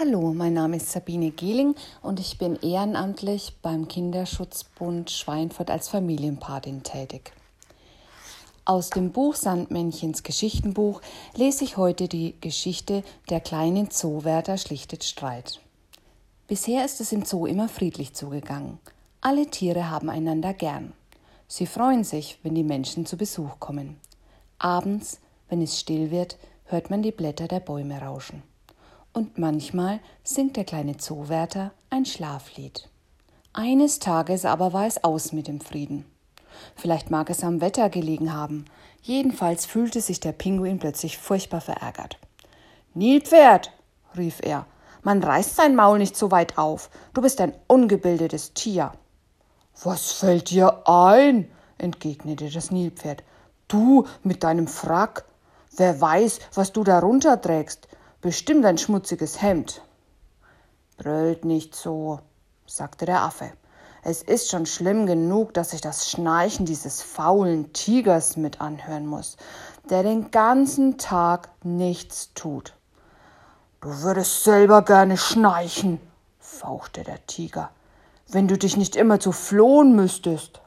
Hallo, mein Name ist Sabine Gehling und ich bin ehrenamtlich beim Kinderschutzbund Schweinfurt als Familienpatin tätig. Aus dem Buch Sandmännchens Geschichtenbuch lese ich heute die Geschichte Der kleinen Zoowärter schlichtet Streit. Bisher ist es im Zoo immer friedlich zugegangen. Alle Tiere haben einander gern. Sie freuen sich, wenn die Menschen zu Besuch kommen. Abends, wenn es still wird, hört man die Blätter der Bäume rauschen und manchmal singt der kleine Zoowärter ein Schlaflied. Eines Tages aber war es aus mit dem Frieden. Vielleicht mag es am Wetter gelegen haben. Jedenfalls fühlte sich der Pinguin plötzlich furchtbar verärgert. Nilpferd, rief er, man reißt sein Maul nicht so weit auf. Du bist ein ungebildetes Tier. Was fällt dir ein? entgegnete das Nilpferd. Du mit deinem Frack. Wer weiß, was du darunter trägst. Bestimmt ein schmutziges Hemd. Brüllt nicht so, sagte der Affe. Es ist schon schlimm genug, dass ich das Schnarchen dieses faulen Tigers mit anhören muss, der den ganzen Tag nichts tut. Du würdest selber gerne schnarchen, fauchte der Tiger, wenn du dich nicht immer zu flohen müsstest.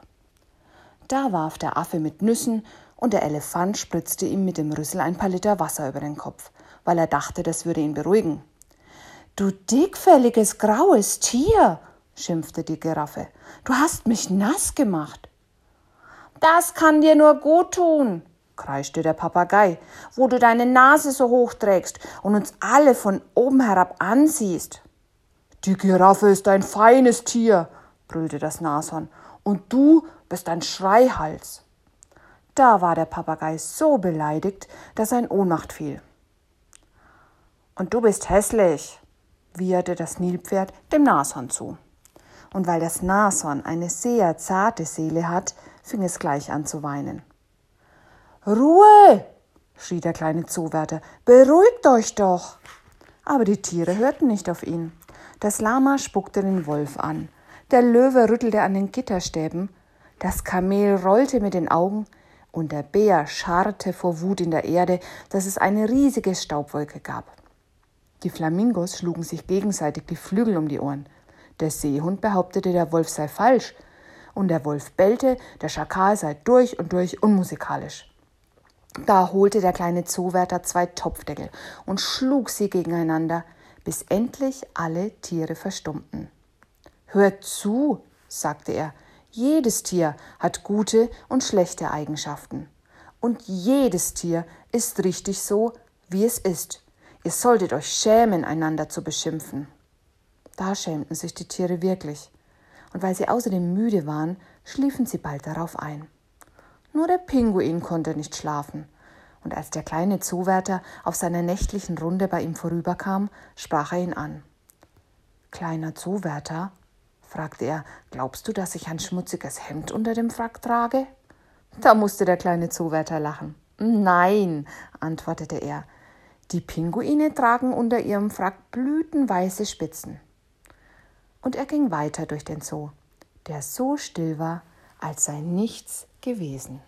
Da warf der Affe mit Nüssen und der Elefant spritzte ihm mit dem Rüssel ein paar Liter Wasser über den Kopf weil er dachte, das würde ihn beruhigen. Du dickfälliges graues Tier, schimpfte die Giraffe, du hast mich nass gemacht. Das kann dir nur gut tun, kreischte der Papagei, wo du deine Nase so hoch trägst und uns alle von oben herab ansiehst. Die Giraffe ist ein feines Tier, brüllte das Nashorn, und du bist ein Schreihals. Da war der Papagei so beleidigt, dass er in Ohnmacht fiel. Und du bist hässlich, wieherte das Nilpferd dem Nashorn zu. Und weil das Nashorn eine sehr zarte Seele hat, fing es gleich an zu weinen. Ruhe! schrie der kleine Zoowärter, beruhigt euch doch! Aber die Tiere hörten nicht auf ihn. Das Lama spuckte den Wolf an, der Löwe rüttelte an den Gitterstäben, das Kamel rollte mit den Augen, und der Bär scharrte vor Wut in der Erde, dass es eine riesige Staubwolke gab. Die Flamingos schlugen sich gegenseitig die Flügel um die Ohren. Der Seehund behauptete, der Wolf sei falsch. Und der Wolf bellte, der Schakal sei durch und durch unmusikalisch. Da holte der kleine Zoowärter zwei Topfdeckel und schlug sie gegeneinander, bis endlich alle Tiere verstummten. Hört zu, sagte er, jedes Tier hat gute und schlechte Eigenschaften. Und jedes Tier ist richtig so, wie es ist. Ihr solltet euch schämen, einander zu beschimpfen. Da schämten sich die Tiere wirklich, und weil sie außerdem müde waren, schliefen sie bald darauf ein. Nur der Pinguin konnte nicht schlafen, und als der kleine Zoowärter auf seiner nächtlichen Runde bei ihm vorüberkam, sprach er ihn an. Kleiner Zoowärter, fragte er, glaubst du, dass ich ein schmutziges Hemd unter dem Frack trage? Da musste der kleine Zoowärter lachen. Nein, antwortete er, die Pinguine tragen unter ihrem Frack blütenweiße Spitzen. Und er ging weiter durch den Zoo, der so still war, als sei nichts gewesen.